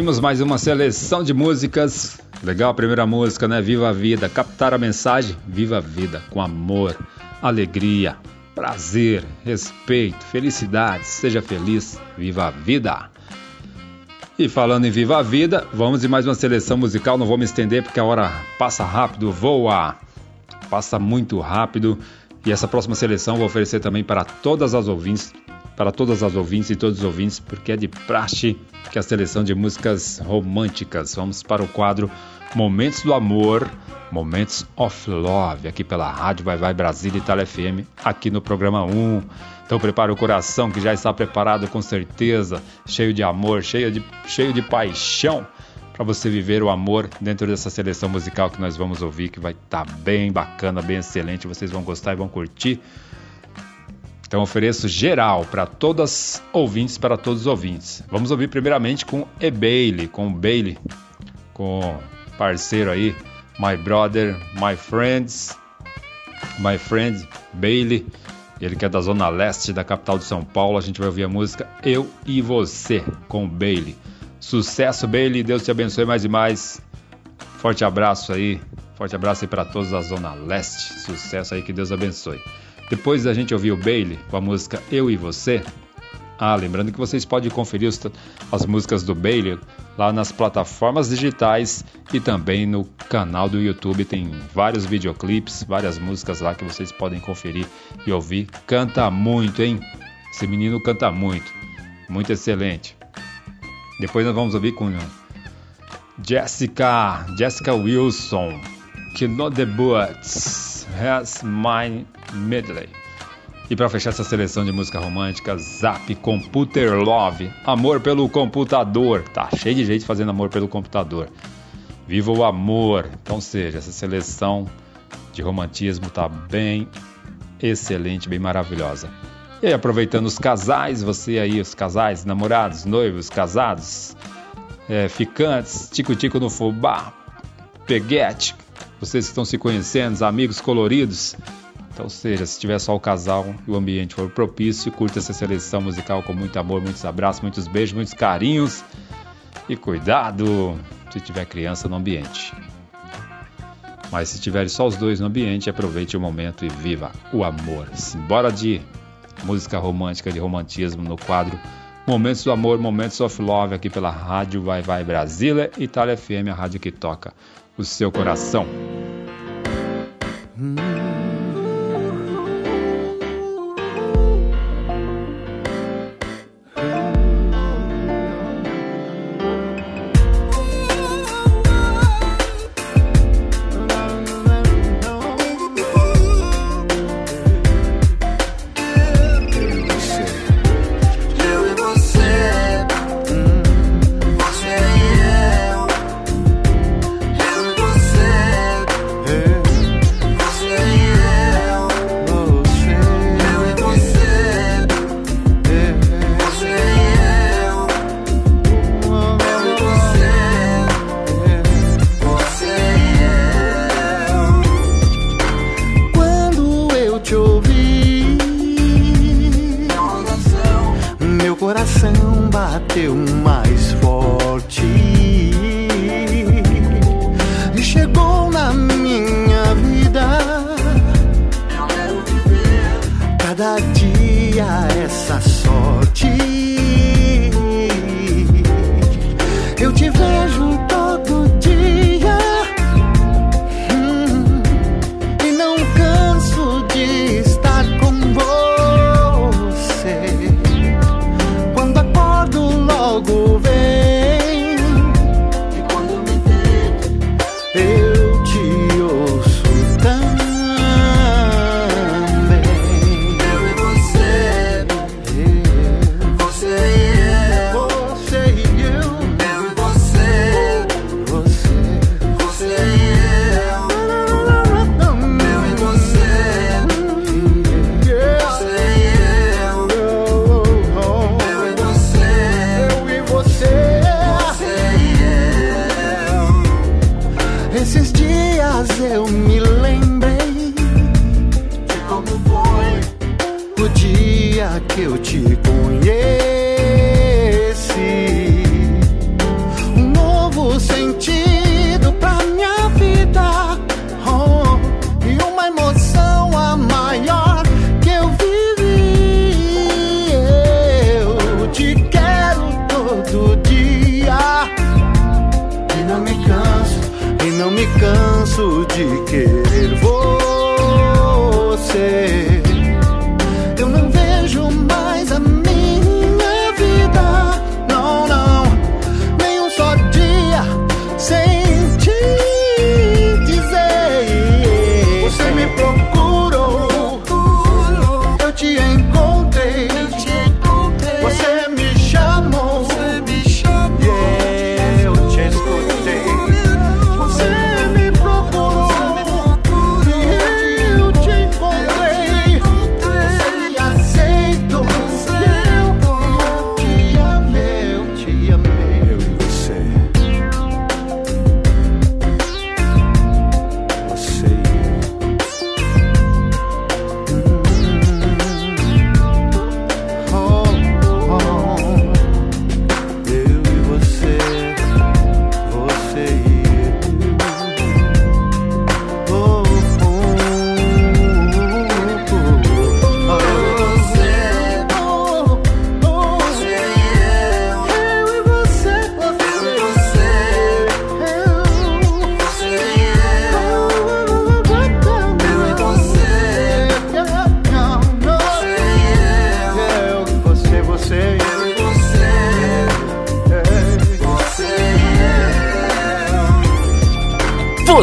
Ouvimos mais uma seleção de músicas. Legal a primeira música, né? Viva a vida. Captar a mensagem? Viva a vida com amor, alegria, prazer, respeito, felicidade. Seja feliz. Viva a vida. E falando em Viva a Vida, vamos de mais uma seleção musical. Não vou me estender porque a hora passa rápido, voa. Passa muito rápido. E essa próxima seleção vou oferecer também para todas as ouvintes para todas as ouvintes e todos os ouvintes, porque é de praxe que a seleção de músicas românticas. Vamos para o quadro Momentos do Amor, Momentos of Love, aqui pela Rádio Vai Vai Brasília e Itália FM, aqui no programa 1. Então prepare o coração que já está preparado com certeza, cheio de amor, cheio de, cheio de paixão para você viver o amor dentro dessa seleção musical que nós vamos ouvir, que vai estar tá bem bacana, bem excelente. Vocês vão gostar e vão curtir. Então ofereço geral para todas ouvintes, para todos os ouvintes. Vamos ouvir primeiramente com E Bailey, com Bailey, com parceiro aí, My Brother, My Friends, My Friend Bailey. Ele que é da zona leste da capital de São Paulo. A gente vai ouvir a música Eu e Você com Bailey. Sucesso, Bailey. Deus te abençoe mais e mais. Forte abraço aí. Forte abraço aí para todos da zona leste. Sucesso aí, que Deus abençoe. Depois da gente ouvir o Bailey com a música Eu e Você. Ah, lembrando que vocês podem conferir as músicas do Bailey lá nas plataformas digitais e também no canal do YouTube. Tem vários videoclipes, várias músicas lá que vocês podem conferir e ouvir. Canta muito, hein? Esse menino canta muito. Muito excelente. Depois nós vamos ouvir com Jessica, Jessica Wilson, que no the boots has my Medley. E para fechar essa seleção de música romântica, Zap Computer Love, Amor pelo computador. Tá cheio de gente fazendo amor pelo computador. Viva o amor. Então, seja, essa seleção de romantismo tá bem excelente, bem maravilhosa. E aí, aproveitando os casais, você aí, os casais, namorados, noivos, casados, é, ficantes, tico-tico no fubá, peguete, vocês estão se conhecendo, amigos coloridos, então, seja, se tiver só o casal e o ambiente for propício, curta essa seleção musical com muito amor, muitos abraços, muitos beijos, muitos carinhos. E cuidado se tiver criança no ambiente. Mas se tiver só os dois no ambiente, aproveite o momento e viva o amor. Simbora de música romântica, de romantismo no quadro Momentos do Amor, Momentos of Love, aqui pela Rádio Vai Vai Brasília, Itália FM, a rádio que toca o seu coração. Hum.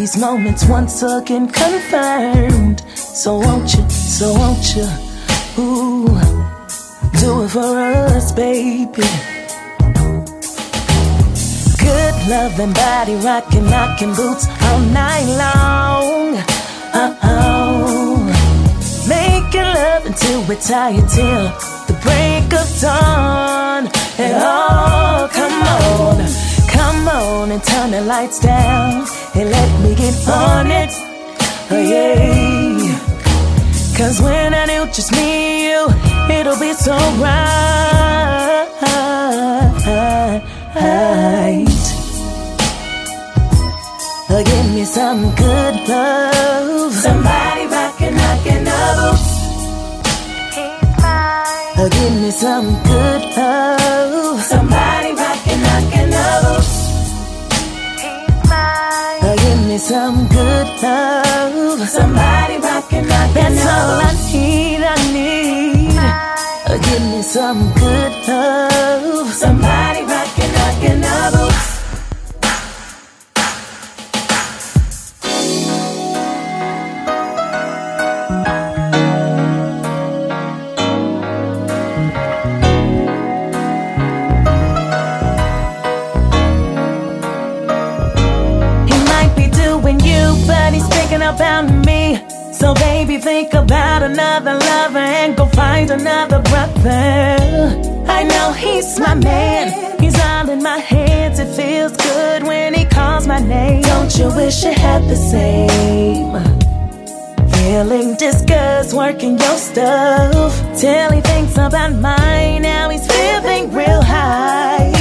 These moments once again confirmed. So won't you, so won't you, ooh, do it for us, baby. Good loving body rocking, knocking boots all night long. Oh, making love until we're tired till the break of dawn. And oh, come on, come on and turn the lights down and let me get on it. Oh, yeah. Cause when I do just me and you, it'll be so right. Uh, Give me some good love. Somebody rockin', knockin' the boots. Uh, Give me some good love. Somebody love. Somebody rockin', knockin' That's all I need, I need. Give me some good love. Somebody rockin', knockin' the think about another lover and go find another brother. I know he's my man. He's all in my hands. It feels good when he calls my name. Don't you wish you had the same? Feeling disgust, working your stuff. Till he thinks about mine. Now he's feeling real high.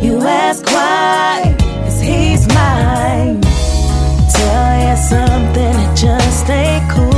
You ask why, cause he's mine. Tell you something, it just ain't cool.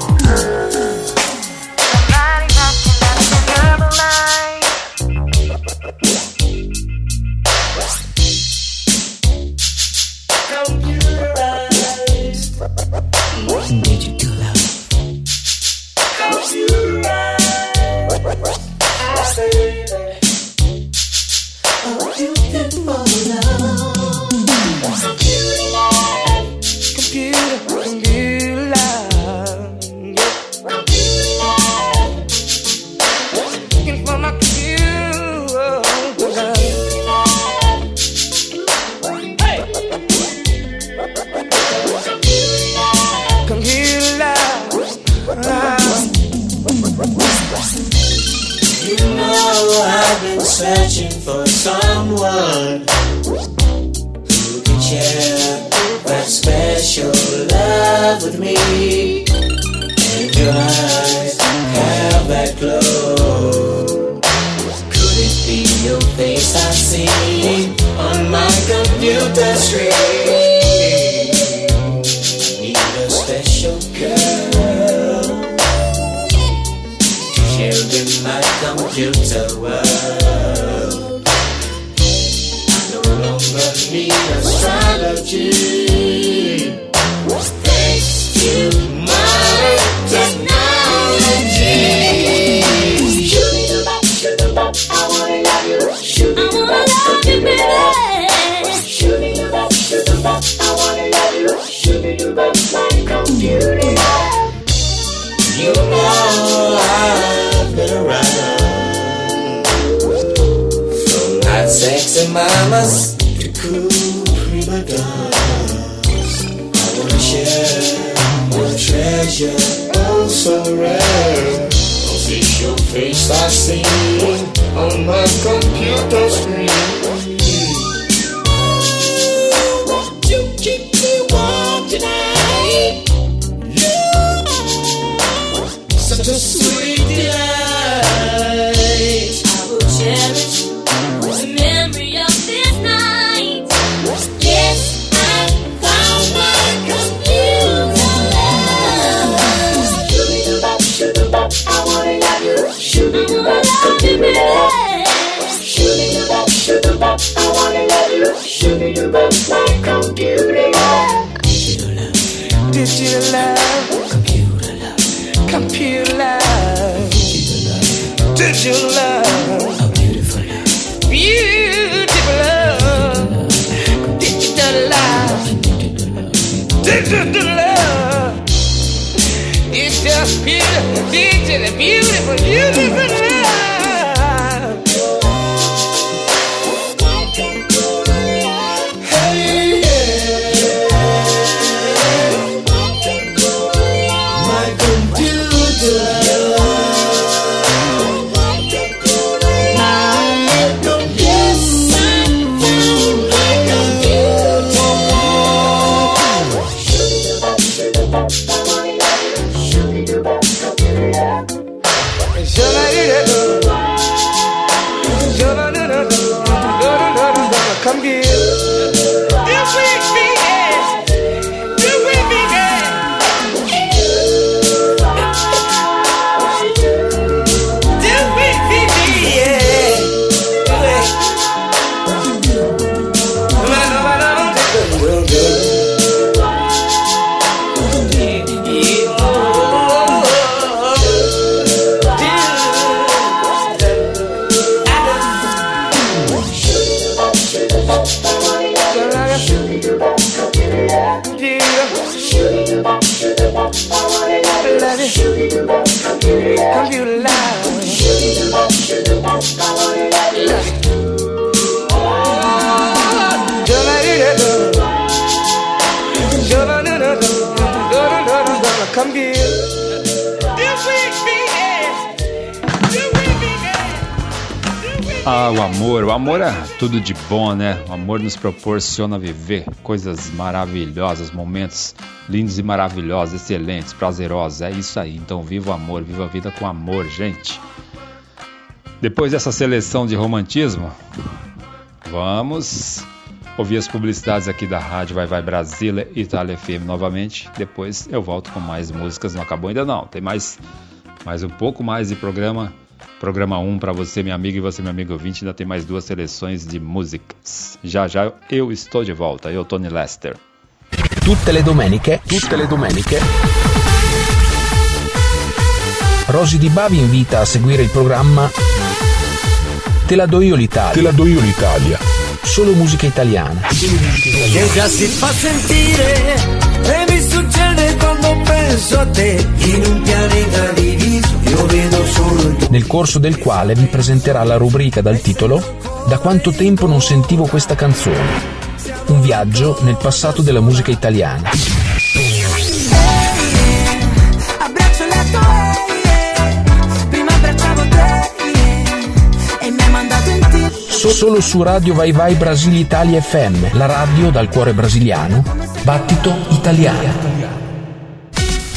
one who can share that special love with me. And your eyes have that glow. Could it be your face I see on my computer screen? Need a special girl. Shared in my computer world. Cosmic Astrology. Thanks to modern technology. Shoot me the bop, shoot the bop, I wanna love you. Shoot me the bop, shoot me the bop, I wanna love you. Shoot me the bop, my computer. You know I've been around. From hot sexy mamas. I see on my computer screen. Digital love, computer love, computer love, digital love, beautiful love, beautiful love, digital love, digital love. It's just beautiful, digital, beautiful, beautiful Ah, o amor. O amor é tudo de bom, né? O amor nos proporciona viver coisas maravilhosas, momentos lindos e maravilhosos, excelentes, prazerosos. É isso aí. Então, viva o amor, viva a vida com amor, gente. Depois dessa seleção de romantismo, vamos ouvir as publicidades aqui da Rádio Vai Vai Brasília e Itália FM novamente. Depois eu volto com mais músicas. Não acabou ainda não. Tem mais, mais um pouco mais de programa. Programa 1 para você, minha amiga, e você, meu amigo ouvinte. Ainda tem mais duas seleções de músicas. Já já eu estou de volta. Eu, Tony Lester. Tutte le domeniche, tutte le domeniche. Rosy Di Bavi invita a seguire il programma Te la do io l'Italia. Te la do io l'Italia. Solo musica italiana. Che già si fa sentire e mi succede quando penso a te in un pianeta diviso io vedo Nel corso del quale vi presenterà la rubrica dal titolo Da quanto tempo non sentivo questa canzone. Un viaggio nel passato della musica italiana. solo su Radio Vai Vai Brasile Italia FM, la radio dal cuore brasiliano, battito italiano.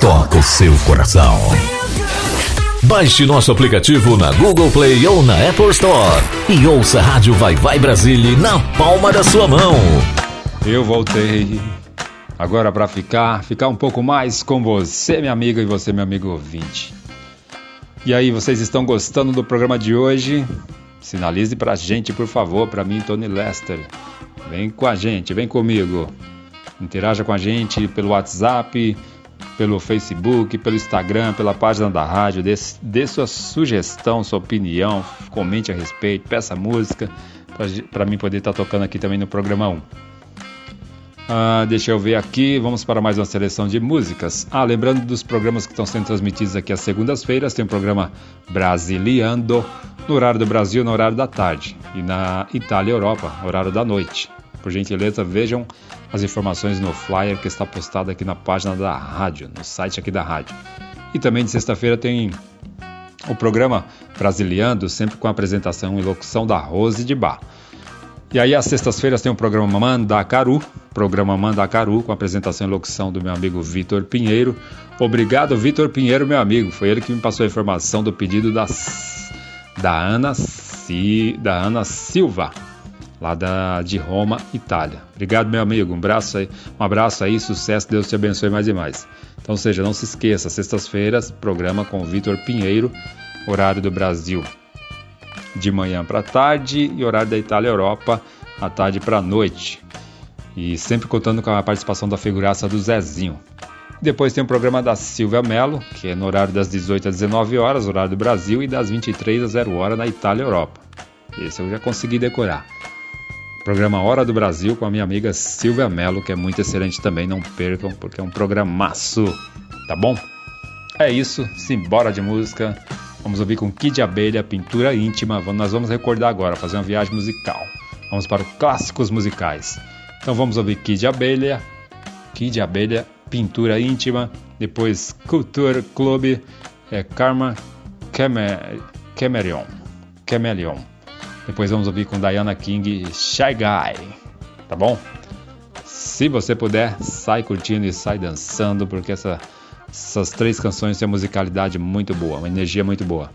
toca o seu coração. Baixe nosso aplicativo na Google Play ou na Apple Store e ouça a Rádio Vai Vai Brasília na palma da sua mão. Eu voltei. Agora para ficar, ficar um pouco mais com você, minha amiga, e você, meu amigo ouvinte. E aí, vocês estão gostando do programa de hoje? Sinalize pra gente, por favor, pra mim, Tony Lester. Vem com a gente, vem comigo. Interaja com a gente pelo WhatsApp, pelo Facebook, pelo Instagram, pela página da rádio, dê, dê sua sugestão, sua opinião, comente a respeito, peça música para mim poder estar tá tocando aqui também no programa 1. Ah, deixa eu ver aqui, vamos para mais uma seleção de músicas. Ah, lembrando dos programas que estão sendo transmitidos aqui às segundas-feiras, tem o programa Brasiliando, no horário do Brasil, no horário da tarde, e na Itália e Europa, horário da noite. Por gentileza, vejam as informações no flyer que está postado aqui na página da rádio, no site aqui da rádio. E também de sexta-feira tem o programa Brasiliando, sempre com a apresentação e locução da Rose de Bar. E aí às sextas-feiras tem o programa Mandacaru, programa Mandacaru, com a apresentação e locução do meu amigo Vitor Pinheiro. Obrigado, Vitor Pinheiro, meu amigo. Foi ele que me passou a informação do pedido da, da, Ana, da Ana Silva lá da, de Roma, Itália. Obrigado, meu amigo. Um abraço aí, um abraço aí, sucesso, Deus te abençoe mais e mais. Então, seja, não se esqueça, sextas-feiras, programa com Vitor Pinheiro, horário do Brasil de manhã para tarde e horário da Itália Europa, à tarde para noite. E sempre contando com a participação da figuraça do Zezinho. Depois tem o programa da Silvia Mello, que é no horário das 18 às 19 horas, horário do Brasil, e das 23 às 0 horas na Itália Europa. Esse eu já consegui decorar. Programa Hora do Brasil com a minha amiga Silvia Mello, que é muito excelente também, não percam, porque é um programaço, tá bom? É isso, simbora de música. Vamos ouvir com Kid Abelha, Pintura Íntima. Nós vamos recordar agora, fazer uma viagem musical. Vamos para os clássicos musicais. Então vamos ouvir Kid Abelha, Kid Abelha, Pintura Íntima. Depois Culture Club, é Karma Camerion. Camelion. Depois vamos ouvir com Diana King Shy Guy, tá bom? Se você puder, sai curtindo e sai dançando, porque essa, essas três canções têm uma musicalidade muito boa, uma energia muito boa.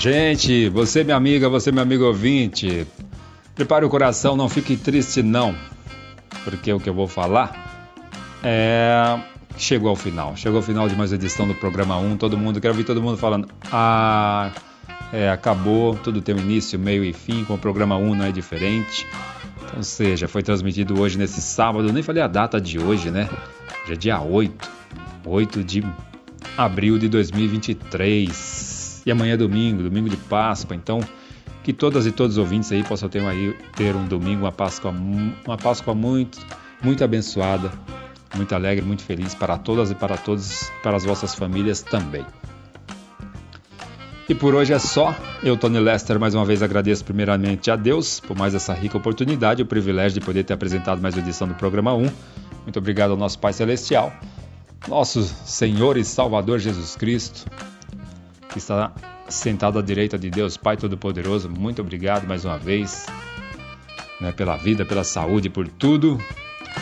Gente, você minha amiga, você meu amigo ouvinte, prepare o coração, não fique triste não, porque o que eu vou falar é... chegou ao final. Chegou ao final de mais edição do programa 1, todo mundo, quero ver todo mundo falando, ah, é, acabou, tudo tem um início, meio e fim, com o programa 1 não é diferente. Ou seja, foi transmitido hoje nesse sábado, nem falei a data de hoje, né? Hoje é dia 8, 8 de abril de 2023. E amanhã é domingo, domingo de Páscoa, então que todas e todos os ouvintes aí possam ter, aí, ter um domingo, uma Páscoa, uma Páscoa muito, muito abençoada, muito alegre, muito feliz para todas e para todos, para as vossas famílias também. E por hoje é só. Eu, Tony Lester, mais uma vez agradeço primeiramente a Deus por mais essa rica oportunidade e o privilégio de poder ter apresentado mais uma edição do programa 1. Muito obrigado ao nosso Pai Celestial, nosso Senhor e Salvador Jesus Cristo, que está sentado à direita de Deus, Pai Todo-Poderoso. Muito obrigado mais uma vez né, pela vida, pela saúde, por tudo.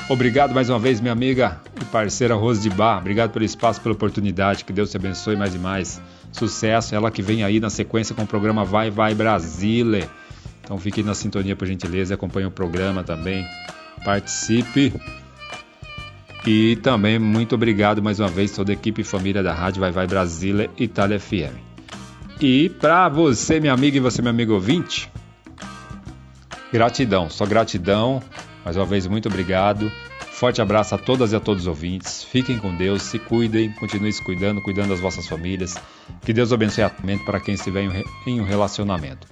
Obrigado mais uma vez, minha amiga e parceira Rose de Bar. Obrigado pelo espaço, pela oportunidade. Que Deus te abençoe mais e mais. Sucesso. Ela que vem aí na sequência com o programa Vai Vai Brasile. Então fique na sintonia, por gentileza, acompanhe o programa também. Participe. E também muito obrigado mais uma vez toda a equipe e família da Rádio Vai Vai Brasília Itália FM. E para você, minha amiga e você, meu amigo ouvinte, gratidão, só gratidão. Mais uma vez, muito obrigado. Forte abraço a todas e a todos os ouvintes. Fiquem com Deus, se cuidem, continuem se cuidando, cuidando das vossas famílias. Que Deus abençoe a para quem estiver em um relacionamento.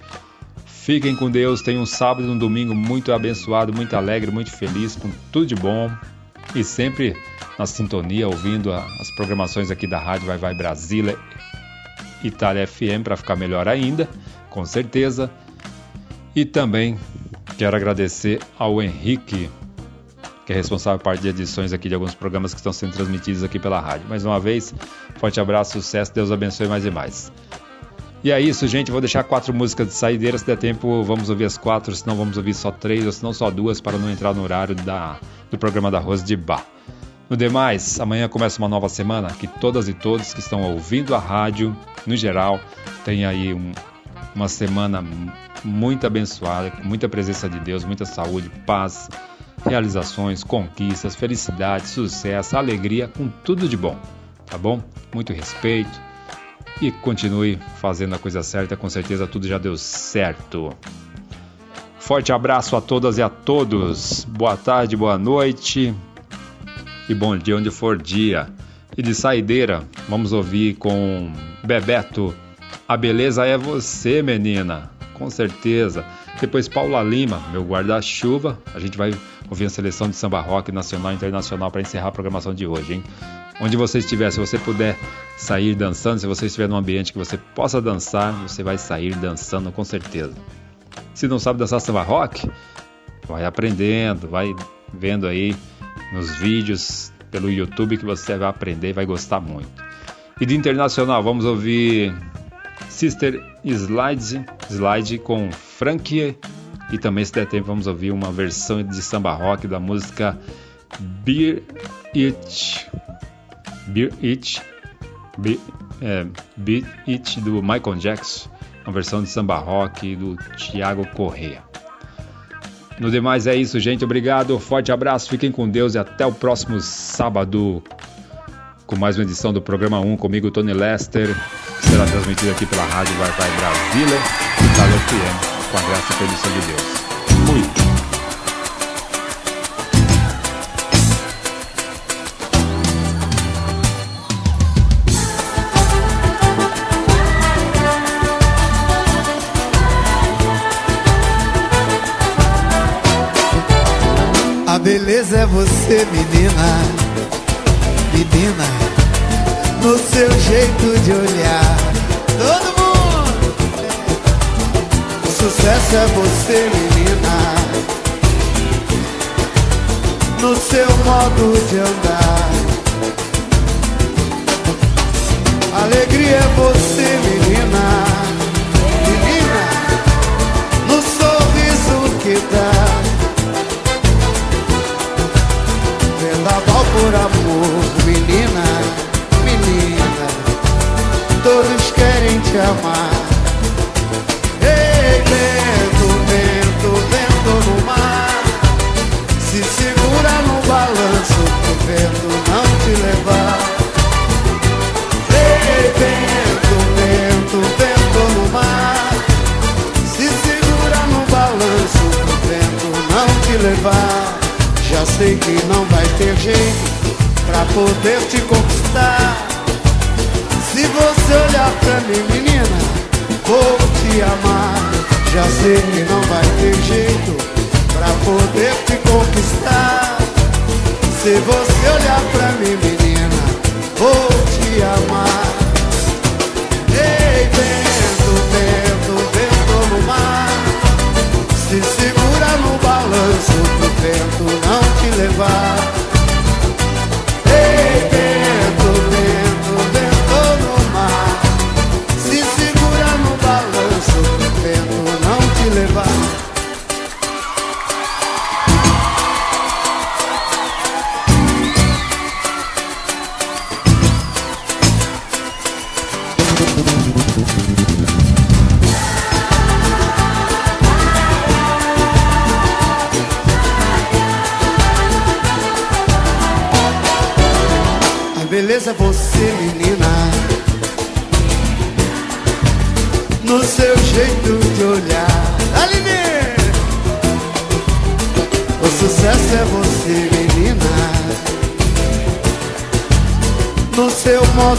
Fiquem com Deus, tenham um sábado e um domingo muito abençoado, muito alegre, muito feliz, com tudo de bom. E sempre na sintonia, ouvindo as programações aqui da Rádio Vai Vai Brasília, Itália FM, para ficar melhor ainda, com certeza. E também quero agradecer ao Henrique que é responsável por parte de edições aqui de alguns programas que estão sendo transmitidos aqui pela rádio. Mais uma vez, forte abraço, sucesso, Deus abençoe mais e mais. E é isso, gente. Vou deixar quatro músicas de saideira. Se der tempo, vamos ouvir as quatro. Se não, vamos ouvir só três, ou se não, só duas, para não entrar no horário da, do programa da Rose de Bar. No demais, amanhã começa uma nova semana. Que todas e todos que estão ouvindo a rádio, no geral, tenham aí um, uma semana muito abençoada, com muita presença de Deus, muita saúde, paz realizações, conquistas, felicidade, sucesso, alegria, com tudo de bom, tá bom? Muito respeito e continue fazendo a coisa certa, com certeza tudo já deu certo. Forte abraço a todas e a todos. Boa tarde, boa noite e bom dia onde for dia. E de saideira, vamos ouvir com Bebeto. A beleza é você, menina. Com certeza. Depois Paula Lima, meu guarda-chuva. A gente vai ouvir a seleção de samba rock nacional e internacional para encerrar a programação de hoje, hein? Onde você estiver, se você puder sair dançando, se você estiver num ambiente que você possa dançar, você vai sair dançando com certeza. Se não sabe dançar samba rock, vai aprendendo, vai vendo aí nos vídeos pelo YouTube que você vai aprender e vai gostar muito. E de internacional, vamos ouvir Sister Slide, Slide com Frankie e também, se der tempo, vamos ouvir uma versão de samba rock da música Beer It. Beer It. Beer, é, Beat It do Michael Jackson. Uma versão de samba rock do Thiago Correa. No demais é isso, gente. Obrigado, forte abraço, fiquem com Deus e até o próximo sábado com mais uma edição do programa 1 comigo, Tony Lester, que será transmitido aqui pela Rádio Vai Vai Brasília FM com a graça e permissão de Deus. Beleza é você, menina, menina, no seu jeito de olhar. Todo sucesso é você, menina. No seu modo de andar. Alegria é você, menina. Menina, no sorriso que dá. carnaval por amor Menina, menina. Todos querem te amar. Ei, vento, vento, vento no mar. Se segura no balanço o vento não te levar Ei, vento, vento, vento no mar. Se segura no balanço o vento não te levar já sei que não vai ter jeito pra poder te conquistar. Se você olhar pra mim, menina, vou te amar. Já sei que não vai ter jeito pra poder te conquistar. Se você olhar pra mim, menina, vou te amar. Ei, vento, vento, vento no mar. Se se manso pro vento não te levar. Ei,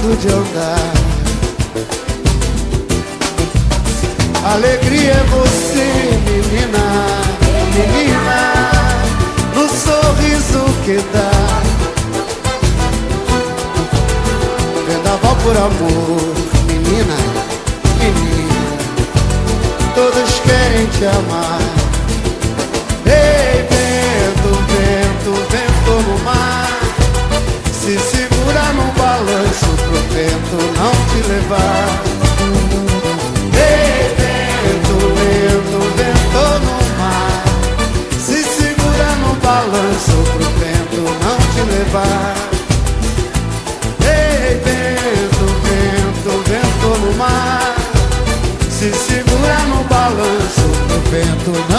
modo de andar. Alegria é você, menina, menina No sorriso que dá. Vendaval por amor, menina, menina Todos querem te amar. vento não te levar. Ei, vento, vento, vento no mar. Se segura no balanço pro vento não te levar. Ei, vento, vento, vento no mar. Se segura no balanço pro vento não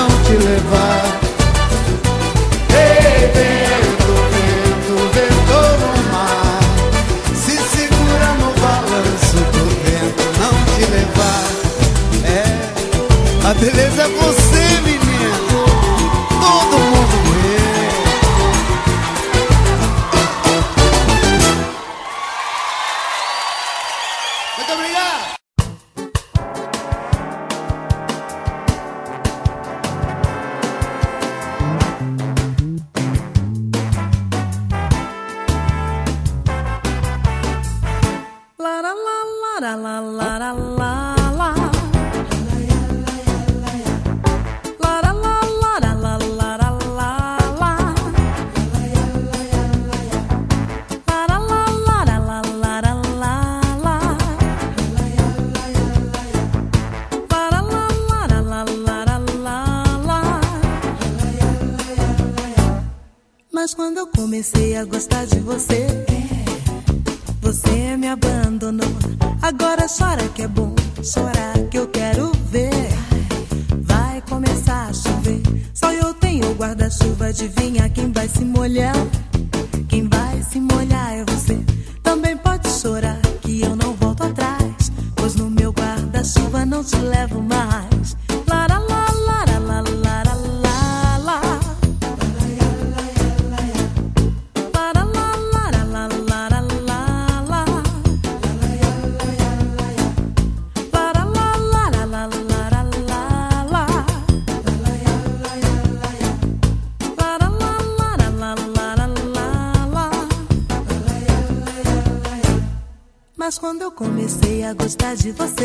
saudade, você